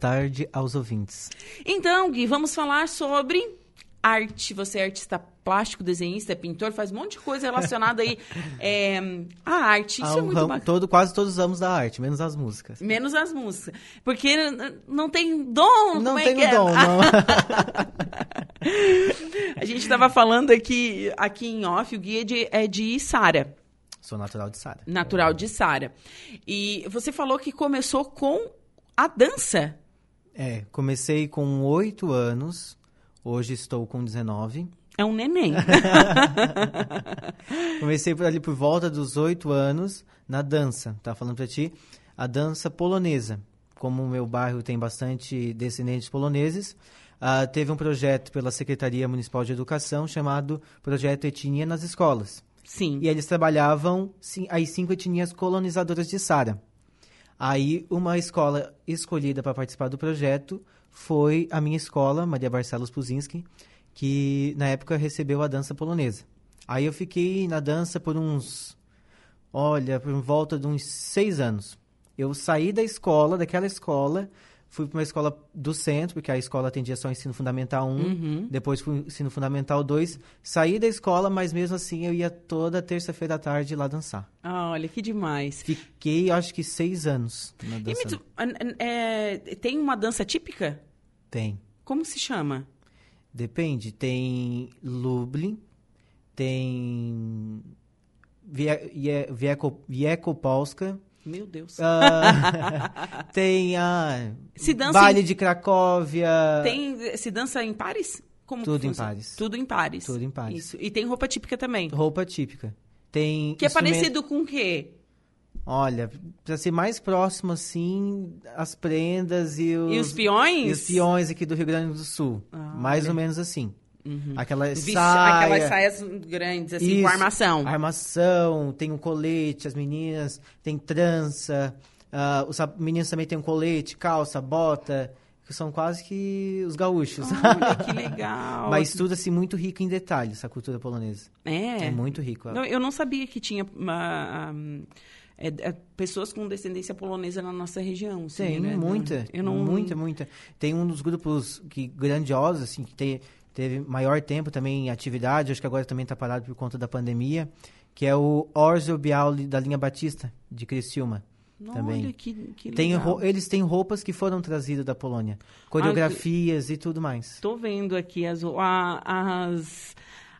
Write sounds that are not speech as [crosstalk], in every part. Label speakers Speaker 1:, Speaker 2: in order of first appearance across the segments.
Speaker 1: tarde aos ouvintes.
Speaker 2: Então, Gui, vamos falar sobre arte. Você é artista plástico, desenhista, pintor, faz um monte de coisa relacionada aí [laughs] é, à arte. Isso
Speaker 1: Ao
Speaker 2: é muito
Speaker 1: ramo-
Speaker 2: bacana.
Speaker 1: todo, quase todos os ramos da arte, menos as músicas.
Speaker 2: Menos as músicas. Porque não tem dom.
Speaker 1: Não
Speaker 2: é que é?
Speaker 1: dom, não. [laughs]
Speaker 2: A gente estava falando aqui, aqui em off, o Gui é de, é de Sara,
Speaker 1: Sou natural de Sara.
Speaker 2: natural de Sara. E você falou que começou com a dança.
Speaker 1: É, comecei com oito anos, hoje estou com 19.
Speaker 2: É um neném. [laughs]
Speaker 1: Comecei por ali por volta dos oito anos na dança. Tá falando pra ti? A dança polonesa. Como o meu bairro tem bastante descendentes poloneses, ah, teve um projeto pela Secretaria Municipal de Educação chamado Projeto Etnia nas Escolas.
Speaker 2: Sim.
Speaker 1: E eles trabalhavam sim, as cinco etnias colonizadoras de Sara. Aí, uma escola escolhida para participar do projeto foi a minha escola, Maria Barcelos Puzinski, que na época recebeu a dança polonesa. Aí eu fiquei na dança por uns, olha, por volta de uns seis anos. Eu saí da escola, daquela escola, fui para uma escola do centro, porque a escola atendia só ensino fundamental 1,
Speaker 2: Uhum.
Speaker 1: depois fui ensino fundamental 2. Saí da escola, mas mesmo assim eu ia toda terça-feira à tarde lá dançar.
Speaker 2: Ah, olha, que demais.
Speaker 1: Fiquei, acho que, seis anos na dança.
Speaker 2: é, tem uma dança típica?
Speaker 1: Tem.
Speaker 2: Como se chama?
Speaker 1: Depende. Tem Lublin, tem Vie- Vie- Vieco- Wiekopolska,
Speaker 2: Meu Deus.
Speaker 1: ah, [laughs] tem a
Speaker 2: Se dança
Speaker 1: Vale
Speaker 2: em-
Speaker 1: de Cracóvia.
Speaker 2: Tem, se dança em pares? Como
Speaker 1: Tudo em pares.
Speaker 2: Tudo em pares.
Speaker 1: Tudo em pares.
Speaker 2: Isso. E tem roupa típica também.
Speaker 1: Roupa típica. Tem
Speaker 2: Que é
Speaker 1: instrumento-
Speaker 2: parecido com o quê?
Speaker 1: Olha, pra ser mais próximo, assim, as prendas e os...
Speaker 2: E os peões?
Speaker 1: e os peões aqui do Rio Grande do Sul.
Speaker 2: Ah,
Speaker 1: mais
Speaker 2: olha.
Speaker 1: ou menos assim. Aquela
Speaker 2: Vesti-
Speaker 1: saia...
Speaker 2: Aquelas saias grandes, assim,
Speaker 1: Isso,
Speaker 2: com armação.
Speaker 1: Armação, tem um colete, as meninas, tem trança, ah, os meninos também tem um colete, calça, bota, que são quase que os gaúchos.
Speaker 2: Olha, [laughs] que legal.
Speaker 1: Mas tudo assim muito rico em detalhes, a cultura polonesa.
Speaker 2: É.
Speaker 1: É, muito rico.
Speaker 2: Não, eu não sabia que tinha uma, um, é, é, pessoas com descendência polonesa na nossa região. assim,
Speaker 1: Tem
Speaker 2: né?
Speaker 1: muita,
Speaker 2: Eu não...
Speaker 1: muita, muita. Tem um dos grupos que grandiosos, assim, que te- teve maior tempo também em atividade, acho que agora também está parado por conta da pandemia, que é o Orzo Bial da linha Batista, de Criciúma. também.
Speaker 2: Olha, que, que
Speaker 1: Tem eles têm roupas que foram trazidas da Polônia, coreografias e tudo mais.
Speaker 2: Tô vendo aqui as, a- as,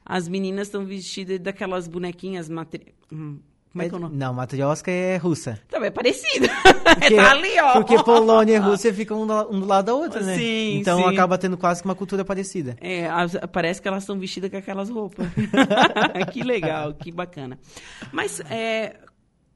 Speaker 2: as meninas estão vestidas daquelas bonequinhas matri... hum, Como é que é o nome?
Speaker 1: Não, matrioska é russa.
Speaker 2: Também é parecido. [laughs]
Speaker 1: Porque,
Speaker 2: tá ali, ó.
Speaker 1: porque Polônia e Rússia ficam um do, do lado da outra, né?
Speaker 2: Sim,
Speaker 1: então
Speaker 2: sim.
Speaker 1: acaba tendo quase que uma cultura parecida.
Speaker 2: É, parece que elas estão vestidas com aquelas roupas. [laughs] que legal, que bacana. Mas é,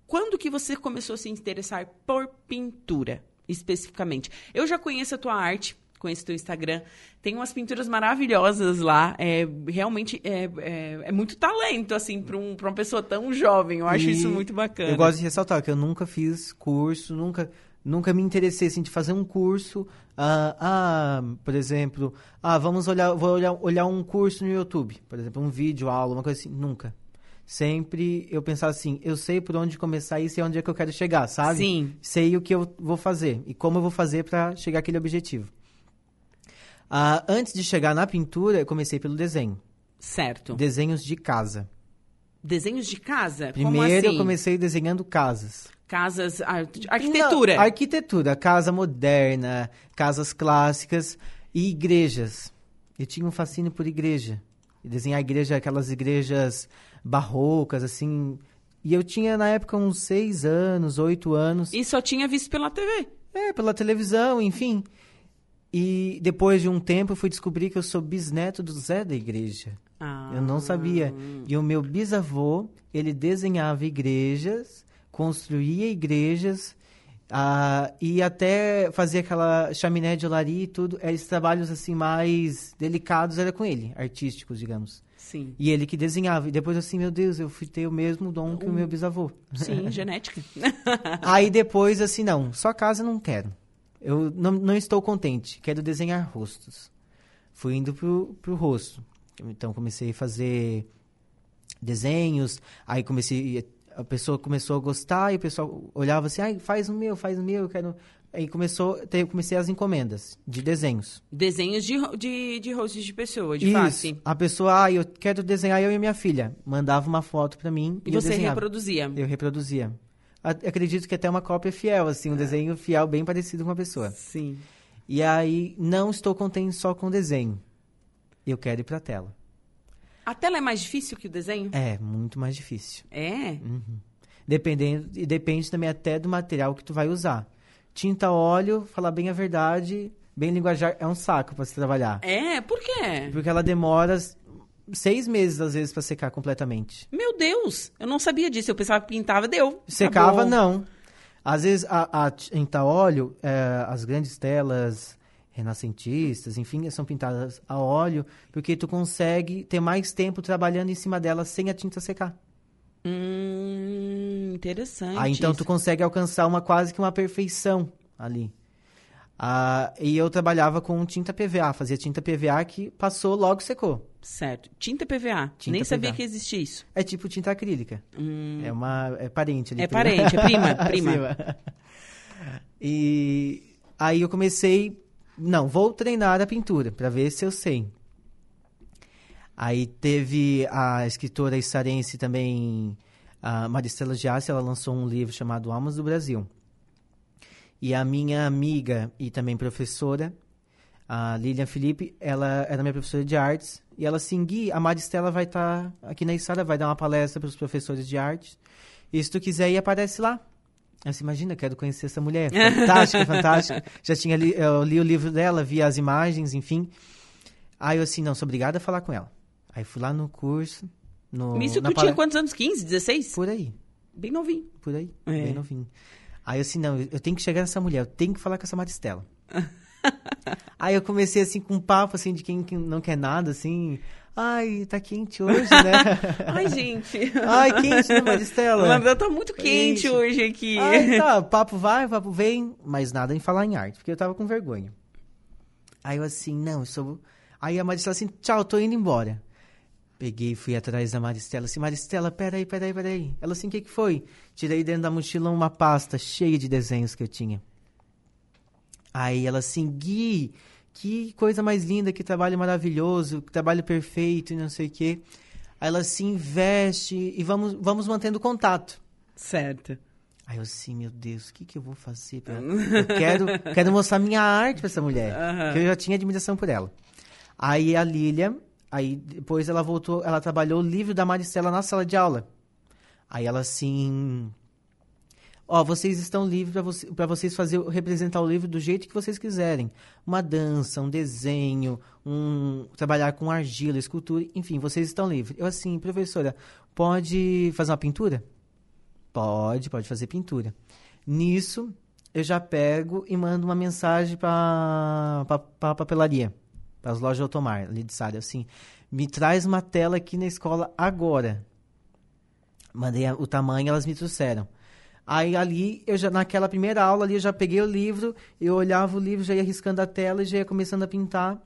Speaker 2: quando que você começou a se interessar por pintura, especificamente? Eu já conheço a tua arte, conheço o teu Instagram. Tem umas pinturas maravilhosas lá. É, realmente é, é, é muito talento, assim, para um, pra uma pessoa tão jovem. Eu acho
Speaker 1: E
Speaker 2: isso muito bacana.
Speaker 1: Eu gosto de ressaltar que eu nunca fiz curso, nunca, nunca me interessei assim, de fazer um curso. Ah, ah, por exemplo, ah, vamos olhar, vou olhar, olhar um curso no YouTube, por exemplo, um vídeo, aula, uma coisa assim. Nunca. Sempre eu pensava assim, eu sei por onde começar e sei onde é que eu quero chegar, sabe?
Speaker 2: Sim.
Speaker 1: Sei o que eu vou fazer e como eu vou fazer para chegar àquele objetivo. Ah, antes de chegar na pintura, eu comecei pelo desenho.
Speaker 2: Certo.
Speaker 1: Desenhos de casa.
Speaker 2: Desenhos de casa?
Speaker 1: Primeiro
Speaker 2: assim?
Speaker 1: eu comecei desenhando casas.
Speaker 2: Casas, ar- arquitetura.
Speaker 1: Não, arquitetura, casa moderna, casas clássicas e igrejas. Eu tinha um fascínio por igreja. Desenhar igreja, aquelas igrejas barrocas, assim. E eu tinha, na época, uns seis anos, oito anos.
Speaker 2: E só tinha visto pela TV.
Speaker 1: É, pela televisão, enfim. E depois de um tempo eu fui descobrir que eu sou bisneto do Zé da igreja.
Speaker 2: Ah.
Speaker 1: Eu não sabia. E o meu bisavô, ele desenhava igrejas, construía igrejas ah, e até fazia aquela chaminé de olaria e tudo. Esses trabalhos assim mais delicados era com ele, artísticos, digamos.
Speaker 2: Sim.
Speaker 1: E ele que desenhava. E depois assim, meu Deus, eu fui ter o mesmo dom que o meu bisavô.
Speaker 2: Sim, [laughs] genética.
Speaker 1: Aí depois, assim, não, só casa não quero. Eu não, não estou contente, quero desenhar rostos. Fui indo pro, pro rosto. Então comecei a fazer desenhos, aí comecei. A pessoa começou a gostar e o pessoal olhava assim, ai, faz o meu, faz o meu, eu quero. aí começou, comecei as encomendas de desenhos.
Speaker 2: Desenhos de, de, de rostos de pessoa, de
Speaker 1: Isso.
Speaker 2: face.
Speaker 1: A pessoa, ah, eu quero desenhar eu e minha filha. Mandava uma foto pra mim e,
Speaker 2: E
Speaker 1: eu
Speaker 2: você
Speaker 1: desenhava.
Speaker 2: reproduzia.
Speaker 1: Eu reproduzia. A- Acredito que até uma cópia fiel, assim, um desenho fiel bem parecido com a pessoa.
Speaker 2: Sim.
Speaker 1: E aí, não estou contente só com o desenho. Eu quero ir pra tela.
Speaker 2: A tela é mais difícil que o desenho?
Speaker 1: É, muito mais difícil.
Speaker 2: É.
Speaker 1: Dependendo, e depende também até do material que tu vai usar. Tinta óleo, falar bem a verdade, bem linguajar, é um saco pra se trabalhar.
Speaker 2: É, por quê?
Speaker 1: Porque ela demora seis meses, às vezes, pra secar completamente.
Speaker 2: Meu Deus, eu não sabia disso. Eu pensava que pintava, deu.
Speaker 1: Secava,
Speaker 2: Acabou.
Speaker 1: não. Às vezes, a, a tinta óleo, é, as grandes telas renascentistas, enfim, são pintadas a óleo, porque tu consegue ter mais tempo trabalhando em cima delas sem a tinta secar.
Speaker 2: Hum, interessante.
Speaker 1: Aí então tu
Speaker 2: isso.
Speaker 1: consegue alcançar uma quase que uma perfeição ali. Ah, e eu trabalhava com tinta PVA, fazia tinta PVA que passou, logo secou.
Speaker 2: Certo. Tinta PVA.
Speaker 1: Tinta
Speaker 2: Nem sabia
Speaker 1: PVA.
Speaker 2: que existia isso.
Speaker 1: É tipo tinta acrílica. É uma é parente ali.
Speaker 2: É
Speaker 1: prima.
Speaker 2: parente, é prima, [laughs] prima.
Speaker 1: Prima. E aí eu comecei, não, vou treinar a pintura para ver se eu sei. Aí teve a escritora israelense também, a Maristela Giassi, ela lançou um livro chamado Almas do Brasil. E a minha amiga e também professora, a Lilian Felipe, ela era minha professora de artes. E ela assim, Gui, a Maristela vai estar aqui na Isara, vai dar uma palestra para os professores de arte. E se tu quiser ir, aparece lá. Você imagina, quero conhecer essa mulher. [laughs] Fantástica, fantástica. Já tinha li, eu li o livro dela, vi as imagens, enfim. Aí eu assim, não, sou obrigada a falar com ela. Aí fui lá no curso. No,
Speaker 2: Isso tu tinha quantos anos? 15, 16?
Speaker 1: Por aí,
Speaker 2: Bem novinho.
Speaker 1: por aí,
Speaker 2: É.
Speaker 1: bem novinho. Aí eu assim, não, eu tenho que chegar nessa mulher, eu tenho que falar com essa Maristela. [laughs] [laughs] aí eu comecei assim com um papo assim de quem, não quer nada, assim. Ai, tá quente hoje, né? [laughs]
Speaker 2: Ai, gente.
Speaker 1: Ai, quente, né, Maristela?
Speaker 2: Ela tá muito quente hoje aqui.
Speaker 1: Aí [laughs] tá, papo vai, papo vem, mas nada em falar em arte, porque eu tava com vergonha. Aí eu assim, não, eu sou. Aí a Maristela assim, tchau, tô indo embora. Peguei e fui atrás da Maristela, assim, Maristela, peraí, peraí, peraí. Ela assim, o que que foi? Tirei dentro da mochila uma pasta cheia de desenhos que eu tinha. Aí ela assim, Gui, que coisa mais linda, que trabalho maravilhoso, que trabalho perfeito e não sei o quê. Aí ela assim, investe e vamos, vamos mantendo contato.
Speaker 2: Certo.
Speaker 1: Aí eu assim, meu Deus, o que, que eu vou fazer? Pra... Eu quero, [laughs] quero mostrar minha arte pra essa mulher.
Speaker 2: Aham.
Speaker 1: Que eu já tinha admiração por ela. Aí a Lilia, aí depois ela voltou, ela trabalhou o livro da Maristela na sala de aula. Aí ela assim. Ó, vocês estão livres para vocês fazer, representar o livro do jeito que vocês quiserem. Uma dança, um desenho, um trabalhar com argila, escultura, enfim, vocês estão livres. Eu assim, professora, pode fazer uma pintura? Pode, pode fazer pintura. Nisso, eu já pego e mando uma mensagem para a papelaria, para as lojas Automar, ali de Sara, assim, me traz uma tela aqui na escola agora. Mandei o tamanho, elas me trouxeram. Aí ali, eu já naquela primeira aula ali, eu já peguei o livro, eu olhava o livro, já ia riscando a tela e já ia começando a pintar.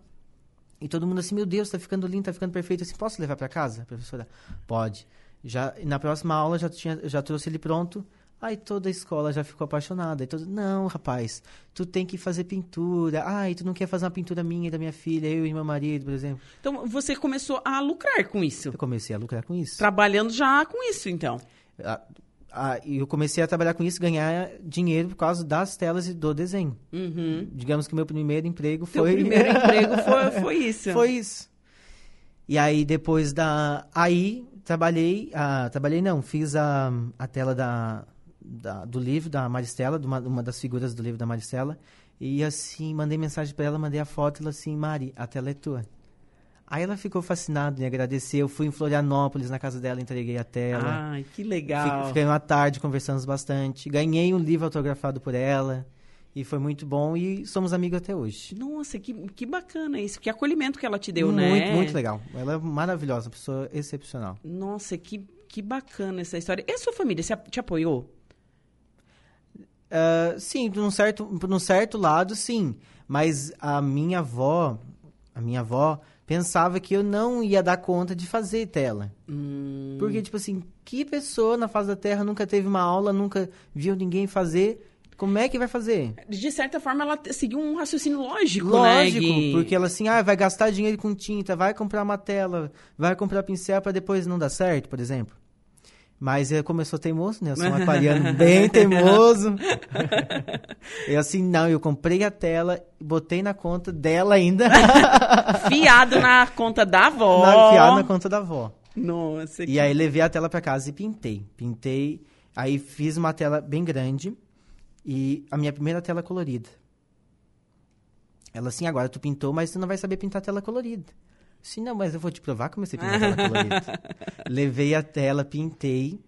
Speaker 1: E todo mundo assim, meu Deus, tá ficando lindo, tá ficando perfeito. Assim, posso levar para casa, professora? Pode. Já na próxima aula já tinha, já trouxe ele pronto. Aí toda a escola já ficou apaixonada. Aí todo, não, rapaz, tu tem que fazer pintura. Ai, tu não quer fazer uma pintura minha e da minha filha, eu e meu marido, por exemplo.
Speaker 2: Então você começou a lucrar com isso.
Speaker 1: Eu comecei a lucrar com isso.
Speaker 2: Trabalhando já com isso, então.
Speaker 1: Ah, ah, e eu comecei a trabalhar com isso, ganhar dinheiro por causa das telas e do desenho.
Speaker 2: Uhum.
Speaker 1: Digamos que o meu primeiro emprego
Speaker 2: Teu
Speaker 1: foi
Speaker 2: primeiro [laughs] emprego foi, foi isso.
Speaker 1: Foi isso. E aí, depois da. Aí, trabalhei. ah, trabalhei, não, fiz a, a tela da, da- do livro da Maristela, de uma, uma das figuras do livro da Maristela. E assim, mandei mensagem pra ela, mandei a foto, ela assim, Mari, a tela é tua. Aí ela ficou fascinada, me agradeceu. Eu fui em Florianópolis, na casa dela, entreguei a tela.
Speaker 2: Ai, que legal.
Speaker 1: Fiquei uma tarde, conversamos bastante. Ganhei um livro autografado por ela. E foi muito bom e somos amigos até hoje.
Speaker 2: Nossa, que, que bacana isso. Que acolhimento que ela te deu,
Speaker 1: muito,
Speaker 2: né?
Speaker 1: muito legal. Ela é maravilhosa, uma pessoa excepcional.
Speaker 2: Nossa, que, que bacana essa história. E a sua família se a- te apoiou?
Speaker 1: Ah, sim, num certo, num certo lado, sim. Mas a minha avó, a minha avó pensava que eu não ia dar conta de fazer tela.
Speaker 2: Hum,
Speaker 1: Porque, tipo assim, que pessoa na face da Terra nunca teve uma aula, nunca viu ninguém fazer Como é que vai fazer?
Speaker 2: De certa forma, ela seguiu um raciocínio lógico, né,
Speaker 1: Lógico,
Speaker 2: Gui?
Speaker 1: porque ela assim, ah, vai gastar dinheiro com tinta, vai comprar uma tela, vai comprar pincel pra depois não dar certo, por exemplo. Mas eu, como eu sou teimoso, né? Eu sou um [laughs] aquariano bem teimoso. [laughs] eu assim, não, eu comprei a tela, botei na conta dela ainda. [laughs]
Speaker 2: Fiado na conta da avó.
Speaker 1: na, enfiado na conta da avó.
Speaker 2: Nossa, que...
Speaker 1: E aí levei a tela pra casa e pintei. Pintei, aí fiz uma tela bem grande e a minha primeira tela colorida. Ela assim, agora tu pintou, mas tu não vai saber pintar tela colorida. Sim, não, mas eu vou te provar como eu sei pintar tela colorida. [laughs] Levei a tela, pintei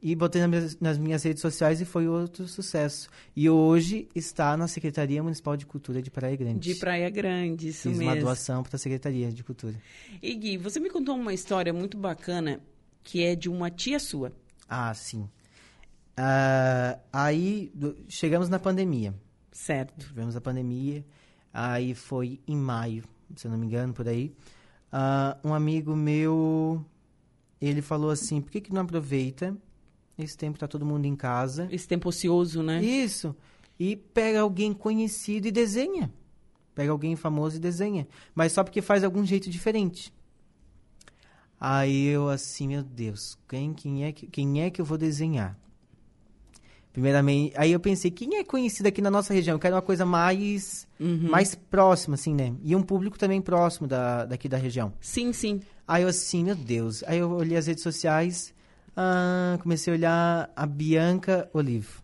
Speaker 1: e botei nas minhas, nas minhas redes sociais e foi outro sucesso. E hoje está na Secretaria Municipal de Cultura de Praia Grande.
Speaker 2: De Praia Grande, isso
Speaker 1: Fiz
Speaker 2: mesmo.
Speaker 1: uma doação para a Secretaria de Cultura.
Speaker 2: E Gui, você me contou uma história muito bacana que é de uma tia sua.
Speaker 1: Ah, sim. Ah, aí do- chegamos na pandemia.
Speaker 2: Certo.
Speaker 1: Tivemos a pandemia. Aí foi em maio, se eu não me engano, por aí. Ah, um amigo meu, ele falou assim, por que, que não aproveita? Esse tempo tá todo mundo em casa.
Speaker 2: Esse tempo ocioso, né?
Speaker 1: Isso. E pega alguém conhecido e desenha. Pega alguém famoso e desenha. Mas só porque faz algum jeito diferente. Aí eu assim, meu Deus, quem, quem, é, que, quem é que eu vou desenhar? Primeiramente, aí eu pensei, quem é conhecido aqui na nossa região? Eu quero uma coisa mais,
Speaker 2: Uhum.
Speaker 1: mais próxima, assim, né? E um público também próximo da, daqui da região.
Speaker 2: Sim, sim.
Speaker 1: Aí eu assim, meu Deus. Aí eu olhei as redes sociais, ah, comecei a olhar a Bianca Olivo.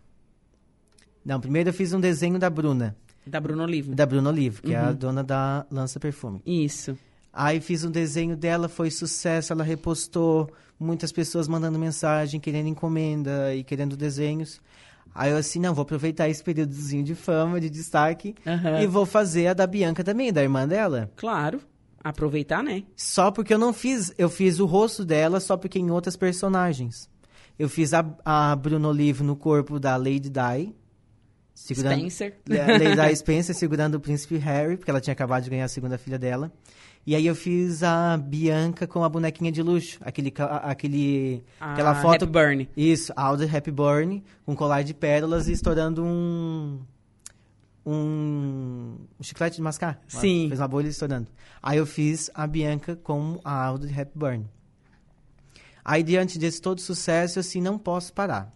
Speaker 1: Não, primeiro eu fiz um desenho da Bruna,
Speaker 2: Da Bruno Olivo.
Speaker 1: da Bruna Olivo, que é a
Speaker 2: Uhum.
Speaker 1: dona da Lança Perfume.
Speaker 2: Isso.
Speaker 1: Aí fiz um desenho dela, foi sucesso, ela repostou, muitas pessoas mandando mensagem, querendo encomenda e querendo desenhos. Aí eu assim, não, vou aproveitar esse períodozinho de fama, de destaque,
Speaker 2: Aham.
Speaker 1: e vou fazer a da Bianca também, da irmã dela.
Speaker 2: Claro. Aproveitar, né?
Speaker 1: Só porque eu não fiz, eu fiz o rosto dela só porque em outras personagens. Eu fiz a, a Bruno Olivo no corpo da Lady Di, segurando,
Speaker 2: Spencer.
Speaker 1: a Lady Di [laughs] Spencer segurando o príncipe Harry, porque ela tinha acabado de ganhar a segunda filha dela. E aí eu fiz a Bianca com a bonequinha de luxo, aquele, aquele, aquela
Speaker 2: A
Speaker 1: foto...
Speaker 2: Happy Burn.
Speaker 1: Isso, Audrey Hepburn, com colar de pérolas e estourando um... Um, um chiclete de mascar.
Speaker 2: Sim.
Speaker 1: Fez uma bolha estourando. Aí eu fiz a Bianca com a Audrey Hepburn. Aí, diante desse todo sucesso, eu assim, não posso parar.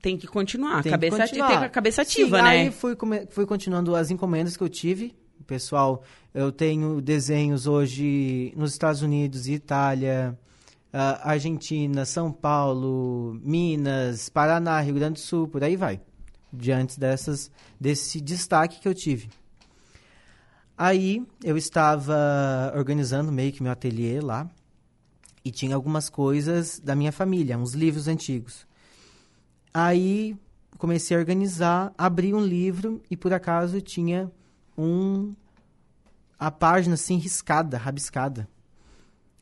Speaker 2: Tem que continuar.
Speaker 1: Tem que
Speaker 2: cabeça,
Speaker 1: continuar.
Speaker 2: Tem a cabeça ativa,
Speaker 1: Sim,
Speaker 2: né?
Speaker 1: Aí fui, fui continuando as encomendas que eu tive. Pessoal, eu tenho desenhos hoje nos Estados Unidos, Itália, ah, Argentina, São Paulo, Minas, Paraná, Rio Grande do Sul, por aí vai. Diante dessas, desse destaque que eu tive. Aí eu estava organizando meio que meu ateliê lá e tinha algumas coisas da minha família, uns livros antigos. Aí comecei a organizar, abri um livro e por acaso tinha um a página assim riscada, rabiscada.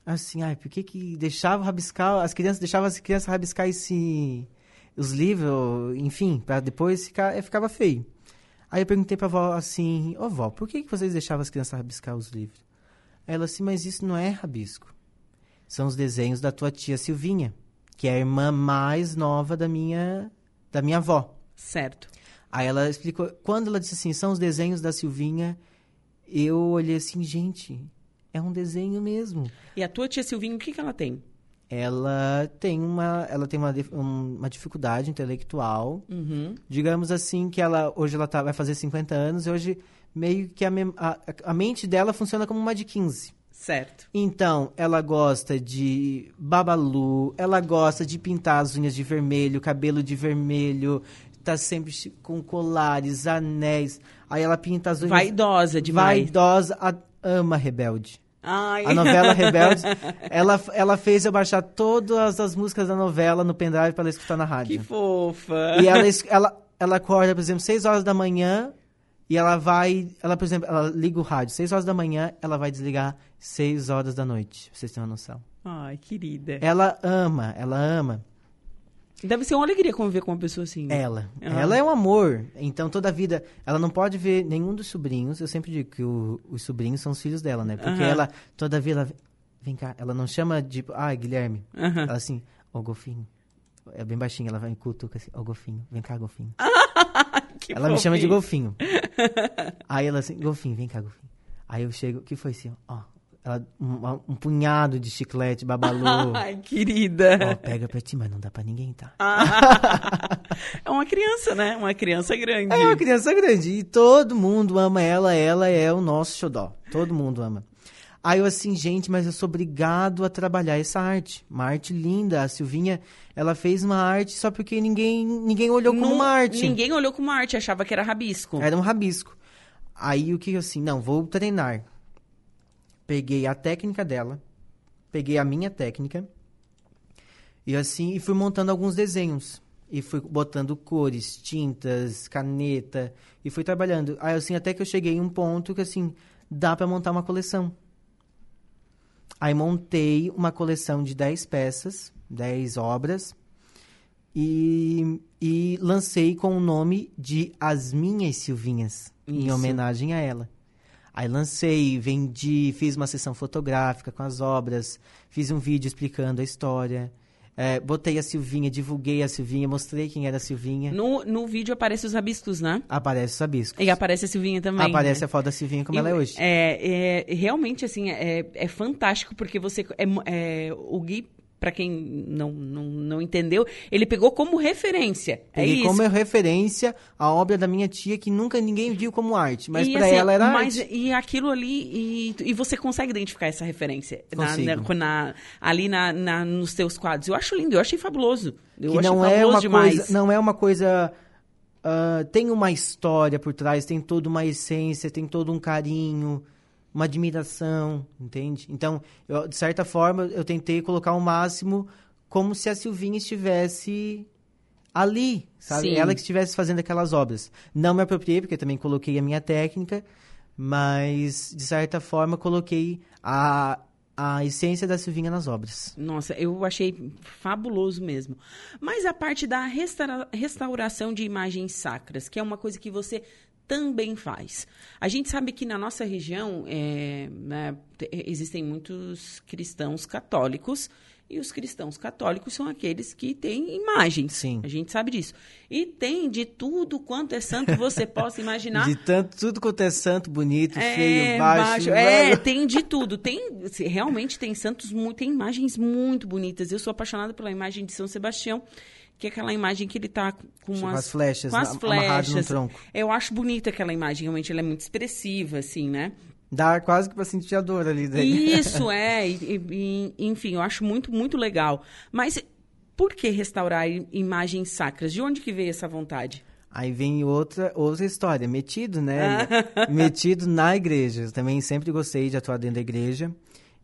Speaker 1: Assim, ai, por que que deixava rabiscar, as crianças deixavam as crianças rabiscar esse os livros, enfim, para depois ficar, eh, ficava feio. Aí eu perguntei pra avó assim, ô vó, por que que vocês deixavam as crianças rabiscar os livros? Aí ela assim, mas isso não é rabisco. São os desenhos da tua tia Silvinha, que é a irmã mais nova da minha da minha avó.
Speaker 2: Certo.
Speaker 1: Aí ela explicou, quando ela disse assim, são os desenhos da Silvinha, eu olhei assim, gente, é um desenho mesmo.
Speaker 2: E a tua tia Silvinha, o que, que ela tem?
Speaker 1: Ela tem uma, ela tem uma, um- uma dificuldade intelectual,
Speaker 2: Uhum.
Speaker 1: digamos assim, que ela hoje ela tá, vai fazer 50 anos e hoje meio que a, a, a mente dela funciona como uma de 15.
Speaker 2: Certo.
Speaker 1: Então, ela gosta de babalu, ela gosta de pintar as unhas de vermelho, cabelo de vermelho, tá sempre com colares, anéis. Aí ela pinta as unhas.
Speaker 2: Vaidosa demais.
Speaker 1: Vaidosa, a- ama Rebelde.
Speaker 2: Ai.
Speaker 1: A novela Rebelde, ela, ela fez eu baixar todas as músicas da novela no pendrive para ela escutar na
Speaker 2: Que
Speaker 1: rádio.
Speaker 2: fofa.
Speaker 1: E ela, ela, ela acorda, por exemplo, 6 horas da manhã e ela vai. Ela, por exemplo, ela liga o rádio 6 horas da manhã, ela vai desligar 6 horas da noite. Pra vocês terem uma noção.
Speaker 2: Ai, querida.
Speaker 1: Ela ama, ela ama.
Speaker 2: Deve ser uma alegria conviver com uma pessoa assim. né?
Speaker 1: Ela.
Speaker 2: Aham.
Speaker 1: Ela é um amor. Então, toda a vida, ela não pode ver nenhum dos sobrinhos. Eu sempre digo que o- os sobrinhos são os filhos dela, né? Porque
Speaker 2: Aham.
Speaker 1: ela, toda a vida, ela, vem cá. Ela não chama de, ah, Guilherme.
Speaker 2: Aham.
Speaker 1: Ela assim, ô Golfinho. É bem baixinho, ela vai em cutuca assim, ô Golfinho, vem cá, Golfinho. [laughs]
Speaker 2: Que
Speaker 1: ela me chama de golfinho. [laughs] Aí ela assim, golfinho, vem cá, golfinho. Aí eu chego, que foi assim, ó? Ela, um, um punhado de chiclete, babalu. [laughs]
Speaker 2: Ai, querida.
Speaker 1: Ó, pega pra ti, mas não dá pra ninguém, tá?
Speaker 2: é uma criança, né? Uma criança grande.
Speaker 1: É uma criança grande e todo mundo ama ela, ela é o nosso xodó. Todo mundo ama. Aí eu assim, gente, mas eu sou obrigado a trabalhar essa arte. Uma arte linda. A Silvinha, ela fez uma arte só porque ninguém, ninguém olhou como
Speaker 2: Não-
Speaker 1: uma arte.
Speaker 2: Ninguém olhou como arte, achava que era rabisco.
Speaker 1: Era um rabisco. Aí o que eu assim, não, vou treinar. Peguei a técnica dela, peguei a minha técnica e assim e fui montando alguns desenhos e fui botando cores, tintas, caneta e fui trabalhando. Aí assim até que eu cheguei em um ponto que assim dá para montar uma coleção. Aí montei uma coleção de 10 peças, 10 obras e, e lancei com o nome de As Minhas Silvinhas, em
Speaker 2: Isso.
Speaker 1: homenagem a ela. Aí lancei, vendi, fiz uma sessão fotográfica com as obras, fiz um vídeo explicando a história, é, botei a Silvinha, divulguei a Silvinha, mostrei quem era a Silvinha.
Speaker 2: No, no vídeo aparecem os rabiscos, né?
Speaker 1: Aparece o Sabisco.
Speaker 2: E aparece a Silvinha também.
Speaker 1: Aparece
Speaker 2: né?
Speaker 1: a foto da Silvinha como
Speaker 2: Eu-
Speaker 1: ela é hoje.
Speaker 2: É, é, realmente, assim, é, é fantástico, porque você. É, é, o Gui, pra quem não, não, não entendeu, ele pegou como referência. é isso.
Speaker 1: como referência a obra da minha tia que nunca ninguém viu como arte, mas pra
Speaker 2: assim,
Speaker 1: ela era
Speaker 2: mas,
Speaker 1: arte.
Speaker 2: E aquilo ali, e, e você consegue identificar essa referência na- na- na- ali na, na- nos teus quadros. Eu acho lindo, eu achei fabuloso. Eu
Speaker 1: que não é uma
Speaker 2: demais.
Speaker 1: coisa, não é uma coisa ah, tem uma história por trás, tem toda uma essência, tem todo um carinho, uma admiração, entende? Então, eu, de certa forma, eu tentei colocar o máximo como se a Silvinha estivesse ali, sabe?
Speaker 2: Sim.
Speaker 1: Ela que estivesse fazendo aquelas obras. Não me apropriei, porque também coloquei a minha técnica, mas, de certa forma, coloquei a, a essência da Silvinha nas obras.
Speaker 2: Nossa, eu achei fabuloso mesmo. Mas a parte da restaura- restauração de imagens sacras, que é uma coisa que você também faz. A gente sabe que na nossa região é, né, te- existem muitos cristãos católicos e os cristãos católicos são aqueles que têm imagens.
Speaker 1: Sim.
Speaker 2: A gente sabe disso. E tem de tudo quanto é santo você possa imaginar. [laughs]
Speaker 1: De tanto, tudo quanto é santo, bonito,
Speaker 2: É,
Speaker 1: feio, baixo.
Speaker 2: É,
Speaker 1: velho.
Speaker 2: tem de tudo. Tem, realmente tem santos, tem imagens muito bonitas. Eu sou apaixonada pela imagem de São Sebastião, que é aquela imagem que ele tá com
Speaker 1: as flechas,
Speaker 2: com as
Speaker 1: amarrado no
Speaker 2: flechas.
Speaker 1: tronco.
Speaker 2: Eu acho bonita aquela imagem, realmente ela é muito expressiva, assim, né?
Speaker 1: Dá quase que pra sentir a dor ali dele.
Speaker 2: Isso, [laughs] é. e- e- enfim, eu acho muito, muito legal. Mas por que restaurar imagens sacras? De onde que veio essa vontade?
Speaker 1: Aí vem outra, outra história, metido, né? [laughs] metido na igreja. Eu também sempre gostei de atuar dentro da igreja.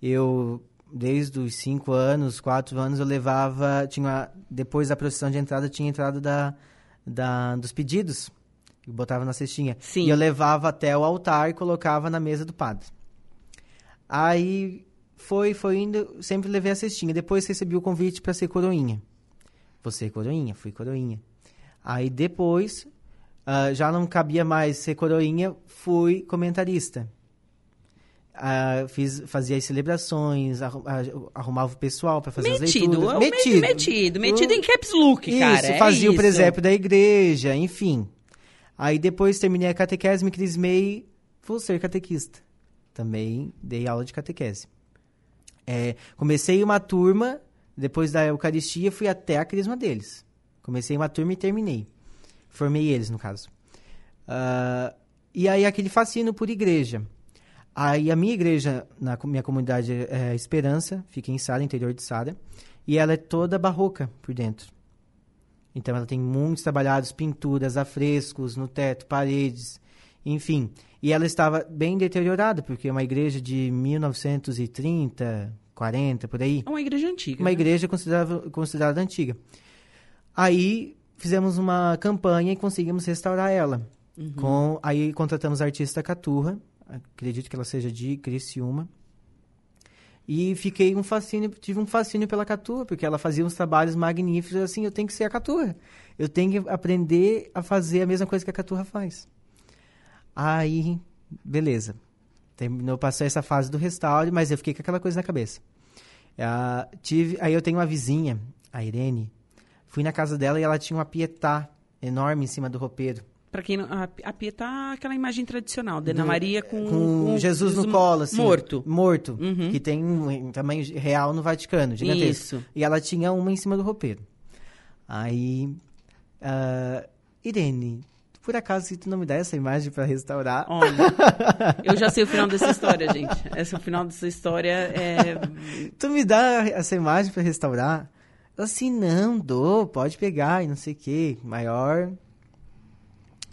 Speaker 1: Eu, desde os cinco anos, quatro anos, eu levava, tinha, depois da procissão de entrada, tinha entrada da, da, dos pedidos. Botava na cestinha.
Speaker 2: Sim.
Speaker 1: E eu levava até o altar e colocava na mesa do padre. Aí foi, foi indo, sempre levei a cestinha. Depois recebi o convite para ser coroinha. Você é coroinha? Fui coroinha. Aí depois, ah, já não cabia mais ser coroinha, fui comentarista. Ah, fiz, fazia as celebrações, ah, arrumava o pessoal para fazer as
Speaker 2: Metido,
Speaker 1: leituras.
Speaker 2: é o metido, metido, metido em caps look,
Speaker 1: Isso,
Speaker 2: cara. é
Speaker 1: fazia o
Speaker 2: isso.
Speaker 1: presépio da igreja, enfim. Aí depois terminei a catequese, me crismei, vou ser catequista. Também dei aula de catequese. É, comecei uma turma, depois da Eucaristia, fui até a crisma deles. Comecei uma turma e terminei. Formei eles, no caso. Ah, e aí aquele fascínio por igreja. Aí a minha igreja, na minha comunidade é Esperança, fica em Sara, interior de Sara, e ela é toda barroca por dentro. Então ela tem muitos trabalhados, pinturas, afrescos no teto, paredes, enfim. E ela estava bem deteriorada, porque é uma igreja de 1930, 40, por aí.
Speaker 2: É uma igreja antiga.
Speaker 1: Uma
Speaker 2: né?
Speaker 1: igreja considerada, considerada antiga. Aí fizemos uma campanha e conseguimos restaurar ela.
Speaker 2: Uhum.
Speaker 1: Com, aí contratamos a artista Caturra, acredito que ela seja de Criciúma. E fiquei um fascínio, tive um fascínio pela Caturra, porque ela fazia uns trabalhos magníficos, assim, eu tenho que ser a Caturra. Eu tenho que aprender a fazer a mesma coisa que a Caturra faz. Aí, beleza. Terminou, passou essa fase do restauro, mas eu fiquei com aquela coisa na cabeça. Ah, tive, aí eu tenho uma vizinha, a Irene. Fui na casa dela e ela tinha uma pietá enorme em cima do roupeiro.
Speaker 2: Pra quem não, a, a pia tá aquela imagem tradicional, da Ana Maria com,
Speaker 1: com Jesus no colo, assim.
Speaker 2: Morto.
Speaker 1: Morto.
Speaker 2: Uhum.
Speaker 1: Que tem um em tamanho real no Vaticano, gigantesco.
Speaker 2: Isso.
Speaker 1: E ela tinha uma em cima do roupeiro. Aí. ah, Irene, por acaso, se tu não me dá essa imagem pra restaurar.
Speaker 2: Olha, [laughs] eu já sei o final dessa história, gente. Esse o final dessa história é.
Speaker 1: Tu me dá essa imagem pra restaurar? Eu assim, não, dou, pode pegar e não sei o que. Maior.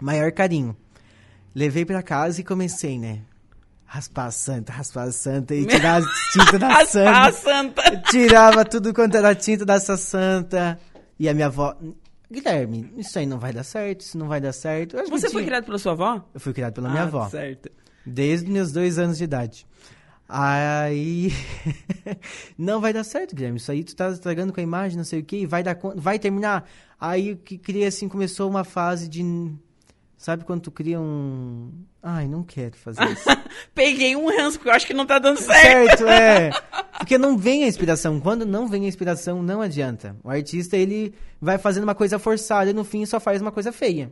Speaker 1: Maior carinho. Levei pra casa e comecei, né? Raspar a santa, raspar a santa e tirar a [laughs] tinta da
Speaker 2: A
Speaker 1: santa.
Speaker 2: santa.
Speaker 1: Tirava tudo quanto era tinta dessa santa. E a minha avó. Guilherme, isso aí não vai dar certo, isso não vai dar certo. Eu
Speaker 2: Você foi
Speaker 1: tinha-
Speaker 2: criado pela sua avó?
Speaker 1: Eu fui criado pela minha
Speaker 2: Ah,
Speaker 1: avó.
Speaker 2: Certo.
Speaker 1: Desde meus dois anos de idade. Aí. [laughs] não vai dar certo, Guilherme. Isso aí tu tá estragando com a imagem, não sei o que, vai dar vai terminar. Aí o que cria assim, começou uma fase de. Sabe quando tu cria um. Ai, não quero fazer isso. [laughs]
Speaker 2: Peguei um ranço, porque eu acho que não tá dando certo.
Speaker 1: certo, é. [laughs] Porque não vem a inspiração. Quando não vem a inspiração, não adianta. O artista, ele vai fazendo uma coisa forçada e no fim só faz uma coisa feia.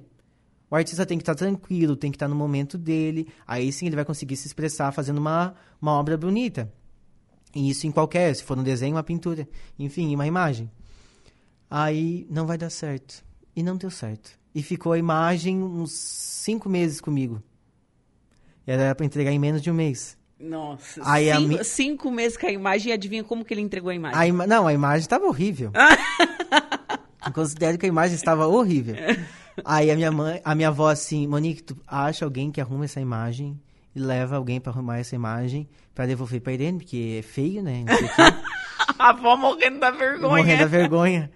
Speaker 1: O artista tem que estar tranquilo, tem que estar no momento dele. Aí sim ele vai conseguir se expressar fazendo uma, uma obra bonita. E isso em qualquer, se for um desenho, uma pintura. Enfim, uma imagem. Aí não vai dar certo. E não deu certo. E ficou a imagem uns cinco meses comigo. Era para entregar em menos de um mês.
Speaker 2: Nossa.
Speaker 1: Aí
Speaker 2: cinco, cinco meses com a imagem e adivinha como que ele entregou a imagem?
Speaker 1: A ima- Não, a imagem estava horrível. [laughs] Eu Considero que a imagem estava horrível. Aí a minha mãe, a minha avó assim, Monique, tu acha alguém que arruma essa imagem e leva alguém para arrumar essa imagem para devolver para Irene, porque é feio, né? [laughs]
Speaker 2: A avó morrendo da vergonha.
Speaker 1: Morrendo da vergonha.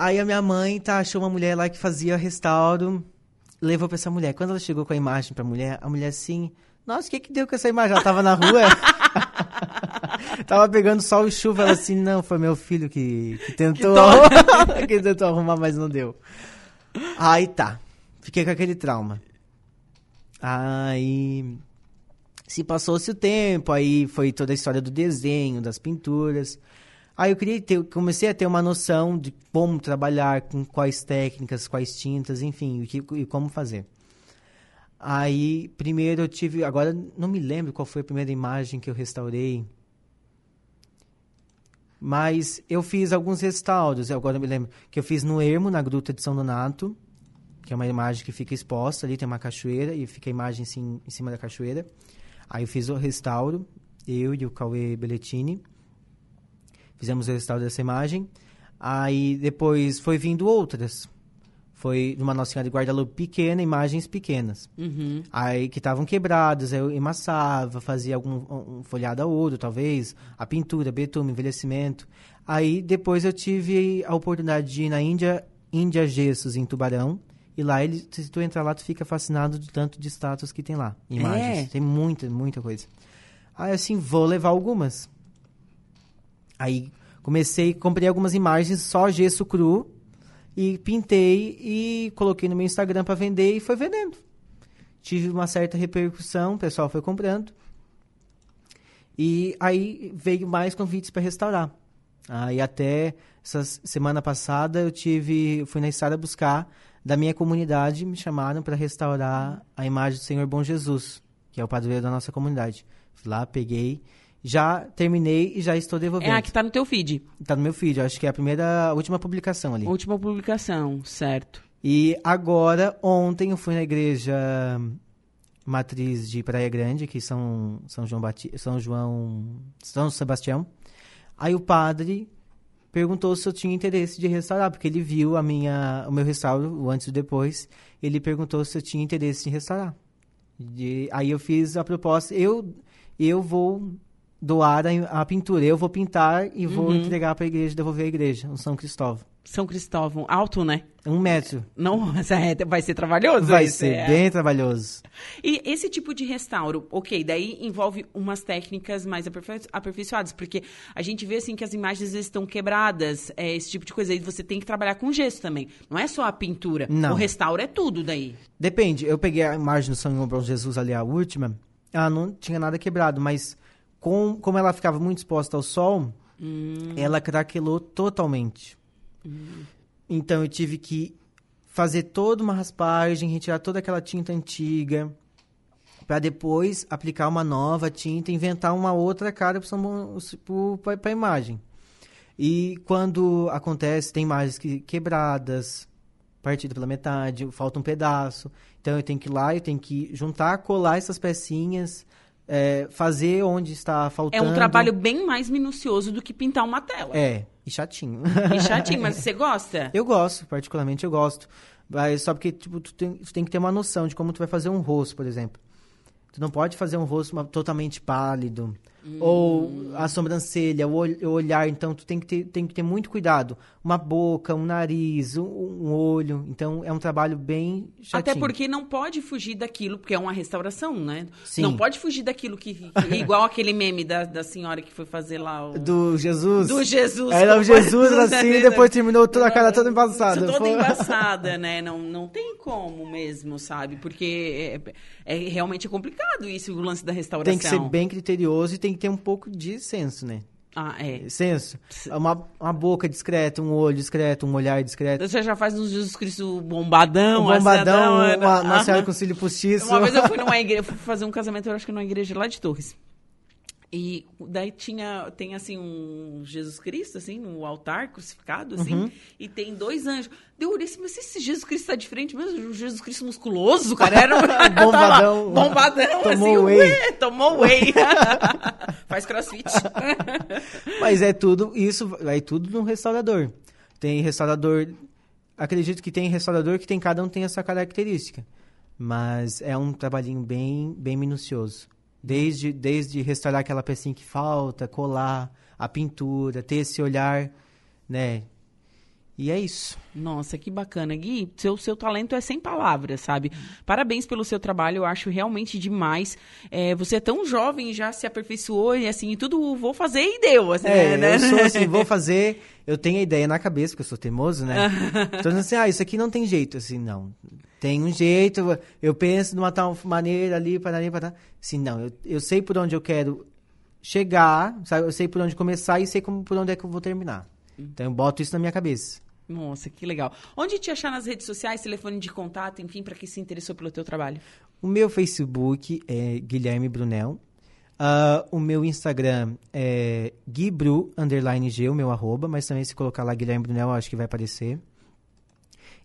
Speaker 1: Aí a minha mãe tá, achou uma mulher lá que fazia restauro, levou pra essa mulher. Quando ela chegou com a imagem pra mulher, a mulher assim, nossa, o que que deu com essa imagem? Ela tava na rua, [laughs] tava pegando sol e chuva, ela assim, não, foi meu filho que, que tentou, [laughs] que tentou arrumar, mas não deu. Aí tá, fiquei com aquele trauma. Aí se passou-se o tempo, aí foi toda a história do desenho, das pinturas. Aí eu queria ter, comecei a ter uma noção de como trabalhar, com quais técnicas, quais tintas, enfim, o que, e como fazer. Aí, primeiro eu tive, agora não me lembro qual foi a primeira imagem que eu restaurei, mas eu fiz alguns restauros, agora eu me lembro, que eu fiz no Ermo, na Gruta de São Donato, que é uma imagem que fica exposta ali, tem uma cachoeira e fica a imagem assim, em cima da cachoeira. Aí eu fiz o restauro, eu e o Cauê Belletini. Fizemos o restauro dessa imagem. Aí depois foi vindo outras. Foi numa Nossa Senhora de Guadalupe pequena, imagens pequenas.
Speaker 2: Uhum.
Speaker 1: Aí que estavam quebradas, eu emassava, fazia algum um folhado a ouro, talvez, a pintura, betume, envelhecimento. Aí depois eu tive a oportunidade de ir na Índia, Índia Gessos, em Tubarão. E lá, ele, se tu entrar lá, tu fica fascinado do tanto de estátuas que tem lá. Imagens.
Speaker 2: É?
Speaker 1: Tem muita, muita coisa. Aí assim, vou levar algumas. Aí comecei, comprei algumas imagens, só gesso cru. E pintei e coloquei no meu Instagram para vender e foi vendendo. Tive uma certa repercussão, o pessoal foi comprando. E aí veio mais convites para restaurar. Aí até essa semana passada eu tive, fui na estrada buscar da minha comunidade, me chamaram para restaurar a imagem do Senhor Bom Jesus, que é o padroeiro da nossa comunidade. Fui lá, peguei, já terminei e já estou devolvendo.
Speaker 2: É a que tá no teu feed.
Speaker 1: Tá no meu feed, acho que é a primeira, a última publicação ali.
Speaker 2: Última publicação, certo.
Speaker 1: E agora, ontem, eu fui na igreja matriz de Praia Grande, que são São João São João São Sebastião. Aí o padre perguntou se eu tinha interesse de restaurar, porque ele viu a minha, o meu restauro, o antes e depois. Ele perguntou se eu tinha interesse em restaurar. E aí eu fiz a proposta, eu eu vou doar a, pintura, eu vou pintar e vou
Speaker 2: Uhum.
Speaker 1: entregar para a igreja, devolver à igreja, no São Cristóvão.
Speaker 2: São Cristóvão, alto, né?
Speaker 1: Um metro.
Speaker 2: Nossa, é, vai ser trabalhoso
Speaker 1: Vai
Speaker 2: isso,
Speaker 1: ser
Speaker 2: é.
Speaker 1: bem trabalhoso.
Speaker 2: E esse tipo de restauro, ok, daí envolve umas técnicas mais aperfei- aperfeiçoadas, porque a gente vê assim que as imagens às vezes estão quebradas, é, esse tipo de coisa. Aí você tem que trabalhar com gesso também. Não é só a pintura.
Speaker 1: Não.
Speaker 2: O restauro é tudo daí.
Speaker 1: Depende, eu peguei a imagem do São João Jesus ali, a última, ela não tinha nada quebrado, mas com, como ela ficava muito exposta ao sol, ela craquelou totalmente. Então eu tive que fazer toda uma raspagem, retirar toda aquela tinta antiga, para depois aplicar uma nova tinta, inventar uma outra cara para a imagem. E quando acontece, tem imagens que, quebradas, partidas pela metade, falta um pedaço. Então eu tenho que ir lá, eu tenho que juntar, colar essas pecinhas, é, fazer onde está faltando.
Speaker 2: É um trabalho bem mais minucioso do que pintar uma tela.
Speaker 1: É, e chatinho.
Speaker 2: E chatinho, mas você gosta? [laughs]
Speaker 1: Eu gosto, particularmente eu gosto. Mas só porque tipo, tu, tem, tu tem que ter uma noção de como tu vai fazer um rosto, por exemplo. Tu não pode fazer um rosto totalmente pálido. Hum. Ou a sobrancelha, o olhar. Então, tu tem que, ter, tem que ter muito cuidado. Uma boca, um nariz, um, um olho. Então, é um trabalho bem chatinho.
Speaker 2: Até porque não pode fugir daquilo, porque é uma restauração, né?
Speaker 1: Sim.
Speaker 2: Não pode fugir daquilo que... que igual aquele meme da, da senhora que foi fazer lá o...
Speaker 1: Do Jesus?
Speaker 2: Do Jesus.
Speaker 1: Era o [laughs] Jesus assim, e depois terminou toda a cara toda embaçada.
Speaker 2: Toda foi... embaçada, né? [laughs] Não, não tem como mesmo, sabe? Porque é, é realmente complicado isso, o lance da restauração.
Speaker 1: Tem que ser bem criterioso e tem que ter um pouco de senso, né?
Speaker 2: Ah, é.
Speaker 1: Senso. Uma, uma boca discreta, um olho discreto, um olhar discreto.
Speaker 2: Você já faz um Jesus Cristo bombadão,
Speaker 1: um bombadão, uma, uma senhora com cílio postiço.
Speaker 2: Uma vez eu fui numa [laughs] igreja, fui fazer um casamento, eu acho que numa igreja lá de Torres. E daí tinha, tem assim um Jesus Cristo, assim, no altar crucificado, assim, uhum. e tem dois anjos. Deu olhei assim, mas esse Jesus Cristo tá diferente mesmo? O Jesus Cristo musculoso, cara, era um [laughs]
Speaker 1: bombadão. [laughs]
Speaker 2: bombadão,
Speaker 1: tomou
Speaker 2: assim,
Speaker 1: whey.
Speaker 2: Tomou whey. Faz crossfit. [laughs]
Speaker 1: mas é tudo, isso, é tudo num restaurador. Tem restaurador, acredito que tem restaurador que tem, cada um tem essa característica. Mas é um trabalhinho bem, bem minucioso. Desde, desde restaurar aquela pecinha que falta, colar a pintura, ter esse olhar, né? E é isso.
Speaker 2: Nossa, que bacana. Gui, seu, seu talento é sem palavras, sabe? Parabéns pelo seu trabalho, eu acho realmente demais. É, você é tão jovem, já se aperfeiçoou e assim, tudo vou fazer e deu. Assim,
Speaker 1: é,
Speaker 2: né?
Speaker 1: eu sou [laughs] assim, vou fazer, eu tenho a ideia na cabeça, porque eu sou teimoso, né? [laughs] então, assim, ah, isso aqui não tem jeito, assim, não. Tem um jeito, eu penso de uma tal maneira ali, para ali, para Assim, não, eu, eu sei por onde eu quero chegar, sabe? Eu sei por onde começar e sei como, por onde é que eu vou terminar. Então, eu boto isso na minha cabeça.
Speaker 2: Nossa, que legal. Onde te achar nas redes sociais, telefone de contato, enfim, para quem se interessou pelo teu trabalho?
Speaker 1: O meu Facebook é Guilherme Brunel. Uh, o meu Instagram é guibru, underline G, o meu arroba, mas também se colocar lá Guilherme Brunel, acho que vai aparecer.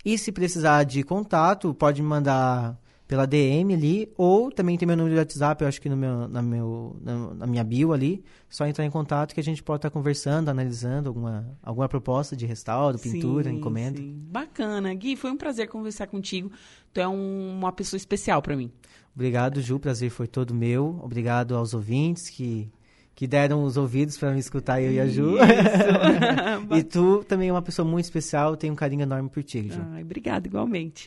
Speaker 1: E se precisar de contato, pode me mandar pela DM ali, ou também tem meu número de WhatsApp, eu acho que no meu, na, meu, na, na minha bio ali, só entrar em contato que a gente pode estar conversando, analisando alguma, alguma proposta de restauro, pintura, sim, encomenda. Sim.
Speaker 2: Bacana. Gui, foi um prazer conversar contigo. Tu é um, uma pessoa especial para mim.
Speaker 1: Obrigado, Ju, o prazer foi todo meu. Obrigado aos ouvintes que que deram os ouvidos para me escutar eu e a Ju. [laughs] [laughs] e tu também é uma pessoa muito especial, tenho um carinho enorme por ti, Ju.
Speaker 2: Ai, obrigada, igualmente.